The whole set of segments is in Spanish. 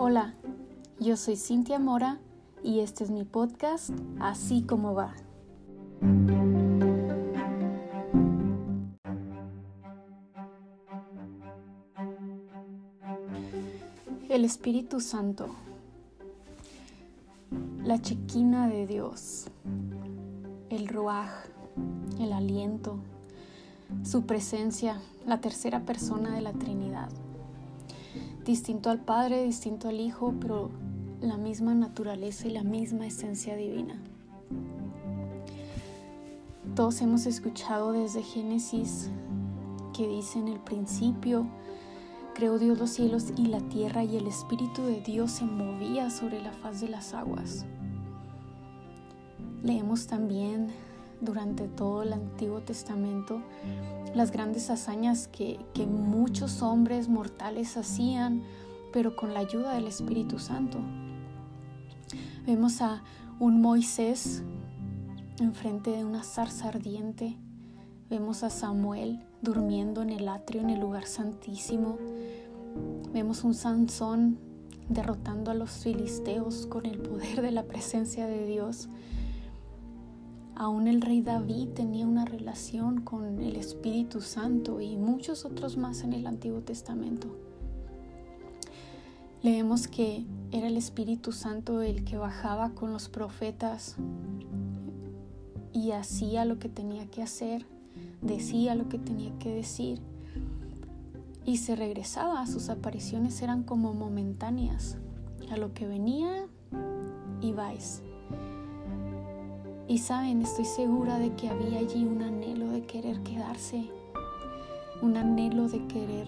Hola, yo soy Cintia Mora y este es mi podcast Así como va. El Espíritu Santo, la chiquina de Dios, el ruaj, el aliento, su presencia, la tercera persona de la Trinidad distinto al Padre, distinto al Hijo, pero la misma naturaleza y la misma esencia divina. Todos hemos escuchado desde Génesis que dice en el principio, creó Dios los cielos y la tierra y el Espíritu de Dios se movía sobre la faz de las aguas. Leemos también durante todo el Antiguo Testamento las grandes hazañas que, muchos hombres mortales hacían, pero con la ayuda del Espíritu Santo. Vemos a un Moisés enfrente de una zarza ardiente. Vemos a Samuel durmiendo en el atrio en el lugar santísimo. Vemos un Sansón derrotando a los filisteos con el poder de la presencia de Dios. Aún el rey David tenía una relación con el Espíritu Santo y muchos otros más en el Antiguo Testamento. Leemos que era el Espíritu Santo el que bajaba con los profetas y hacía lo que tenía que hacer, decía lo que tenía que decir y se regresaba. Sus apariciones eran como momentáneas. A lo que venía, ibais. Y saben, estoy segura de que había allí un anhelo de querer quedarse, un anhelo de querer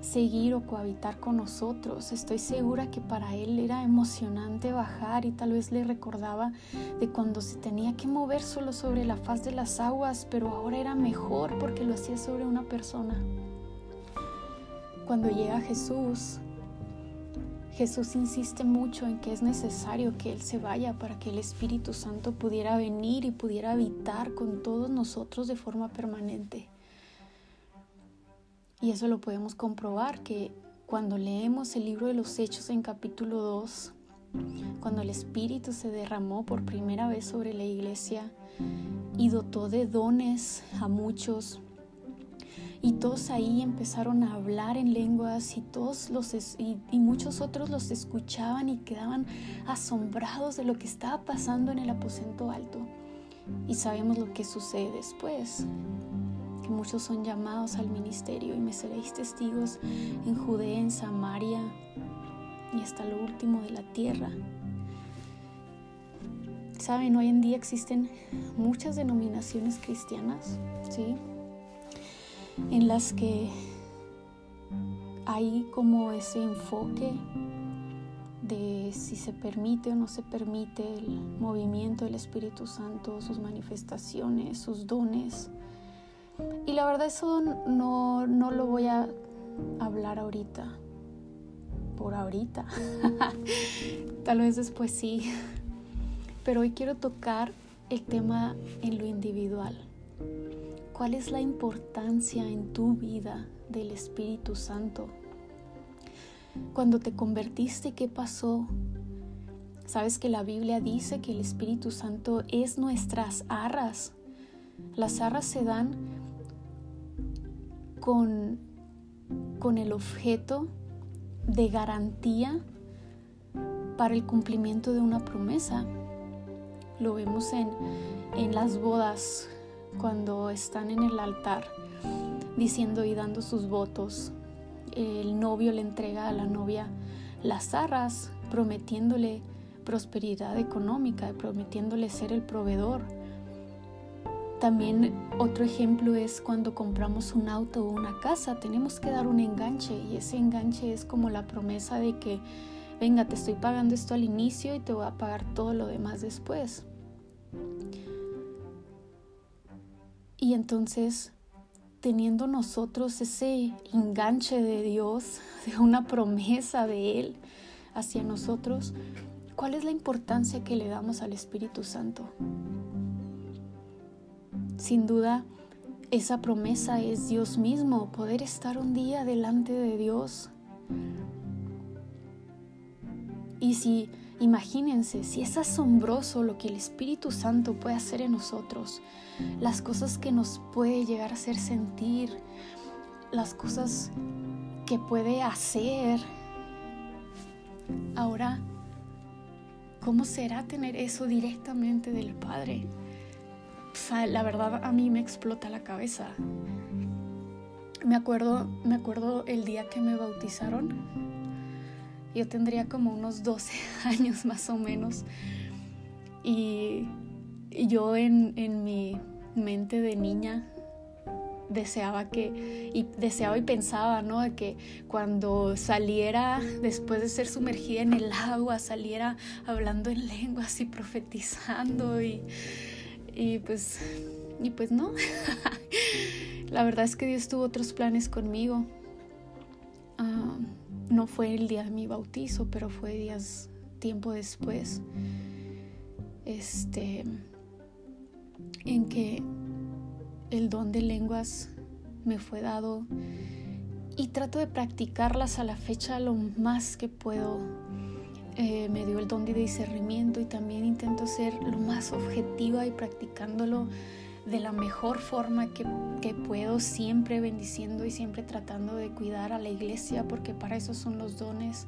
seguir o cohabitar con nosotros. Estoy segura que para él era emocionante bajar y tal vez le recordaba de cuando se tenía que mover solo sobre la faz de las aguas, pero ahora era mejor porque lo hacía sobre una persona. Cuando llega Jesús, Jesús insiste mucho en que es necesario que Él se vaya para que el Espíritu Santo pudiera venir y pudiera habitar con todos nosotros de forma permanente. Y eso lo podemos comprobar que cuando leemos el libro de los Hechos en capítulo 2, cuando el Espíritu se derramó por primera vez sobre la iglesia y dotó de dones a muchos, y todos ahí empezaron a hablar en lenguas y todos los y, muchos otros los escuchaban y quedaban asombrados de lo que estaba pasando en el aposento alto. Y sabemos lo que sucede después, que muchos son llamados al ministerio y me seréis testigos en Judea, en Samaria y hasta lo último de la tierra. Saben, hoy en día existen muchas denominaciones cristianas, ¿sí? En las que hay como ese enfoque de si se permite o no se permite el movimiento del Espíritu Santo, sus manifestaciones, sus dones. Y la verdad eso no, no lo voy a hablar ahorita, por ahorita. Tal vez después sí. Pero hoy quiero tocar el tema en lo individual. ¿Cuál es la importancia en tu vida del Espíritu Santo? Cuando te convertiste, ¿qué pasó? Sabes que la Biblia dice que el Espíritu Santo es nuestras arras. Las arras se dan con, con el objeto de garantía para el cumplimiento de una promesa. Lo vemos en, en las bodas cuando están en el altar diciendo y dando sus votos. El novio le entrega a la novia las arras, prometiéndole prosperidad económica, prometiéndole ser el proveedor. También otro ejemplo es cuando compramos un auto o una casa, tenemos que dar un enganche y ese enganche es como la promesa de que, venga, te estoy pagando esto al inicio y te voy a pagar todo lo demás después. Y entonces, teniendo nosotros ese enganche de Dios, de una promesa de Él hacia nosotros, ¿cuál es la importancia que le damos al Espíritu Santo? Sin duda, esa promesa es Dios mismo, poder estar un día delante de Dios. Y si, imagínense, si es asombroso lo que el Espíritu Santo puede hacer en nosotros, las cosas que nos puede llegar a hacer sentir, las cosas que puede hacer. Ahora, ¿cómo será tener eso directamente del Padre? la verdad a mí me explota la cabeza. Me acuerdo, me acuerdo el día que me bautizaron. Yo tendría como unos 12 años más o menos. Y, yo en, en mi mente de niña deseaba que y deseaba y pensaba, ¿no? De que cuando saliera después de ser sumergida en el agua, saliera hablando en lenguas y profetizando y, y pues y pues no. La verdad es que Dios tuvo otros planes conmigo. Ah, no fue el día de mi bautizo, pero fue días tiempo después. Este en que el don de lenguas me fue dado y trato de practicarlas a la fecha lo más que puedo. Eh, me dio el don de discernimiento y también intento ser lo más objetiva y practicándolo de la mejor forma que, puedo, siempre bendiciendo y siempre tratando de cuidar a la iglesia, porque para eso son los dones.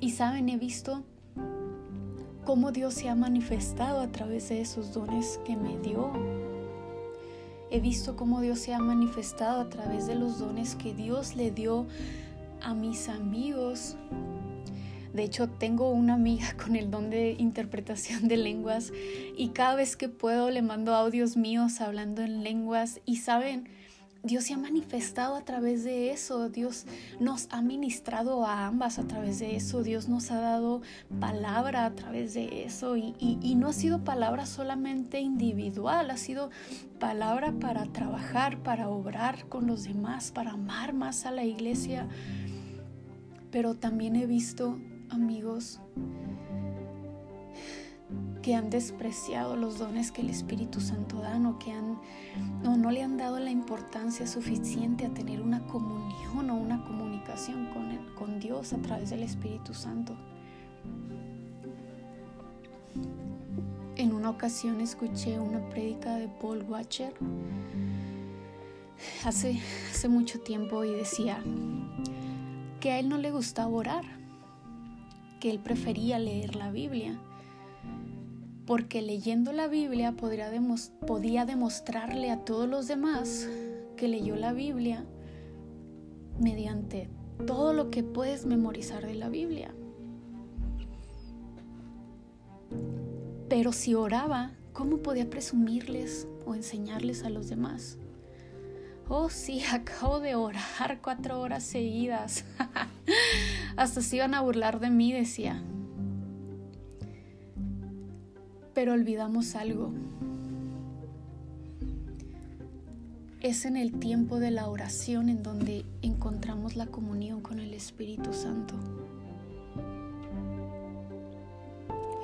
Y saben, he visto cómo Dios se ha manifestado a través de esos dones que me dio. He visto cómo Dios se ha manifestado a través de los dones que Dios le dio a mis amigos de hecho, tengo una amiga con el don de interpretación de lenguas y cada vez que puedo le mando audios míos hablando en lenguas y saben, Dios se ha manifestado a través de eso, Dios nos ha ministrado a ambas a través de eso, Dios nos ha dado palabra a través de eso y, y, no ha sido palabra solamente individual, ha sido palabra para trabajar, para obrar con los demás, para amar más a la iglesia, pero también he visto amigos que han despreciado los dones que el Espíritu Santo da o que han, no, no le han dado la importancia suficiente a tener una comunión o una comunicación con, con Dios a través del Espíritu Santo. En una ocasión escuché una prédica de Paul Watcher hace, hace mucho tiempo y decía que a él no le gustaba orar que él prefería leer la Biblia, porque leyendo la Biblia podría podía demostrarle a todos los demás que leyó la Biblia mediante todo lo que puedes memorizar de la Biblia. Pero si oraba, ¿cómo podía presumirles o enseñarles a los demás? Oh, sí, acabo de orar cuatro horas seguidas. Hasta se iban a burlar de mí, decía. Pero olvidamos algo. Es en el tiempo de la oración en donde encontramos la comunión con el Espíritu Santo.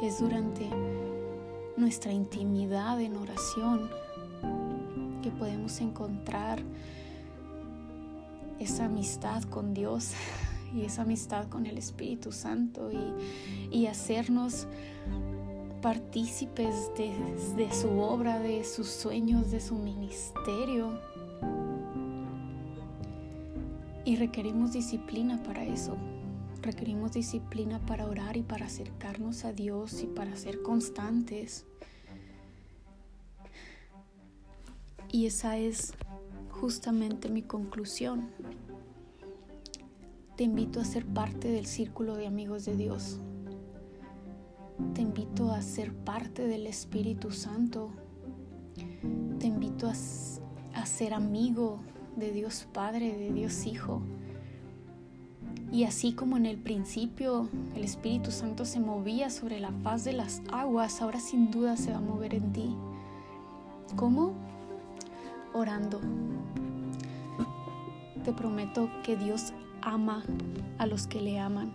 Es durante nuestra intimidad en oración que podemos encontrar esa amistad con Dios y esa amistad con el Espíritu Santo y, hacernos partícipes de, de su obra, de sus sueños, de su ministerio. Y requerimos disciplina para eso. Requerimos disciplina para orar y para acercarnos a Dios y para ser constantes. Y esa es justamente mi conclusión. Te invito a ser parte del círculo de amigos de Dios. Te invito a ser parte del Espíritu Santo. Te invito a, ser amigo de Dios Padre, de Dios Hijo. Y así como en el principio el Espíritu Santo se movía sobre la faz de las aguas, ahora sin duda se va a mover en ti. ¿Cómo? orando. Te prometo que Dios ama a los que le aman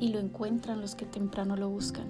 y lo encuentran los que temprano lo buscan.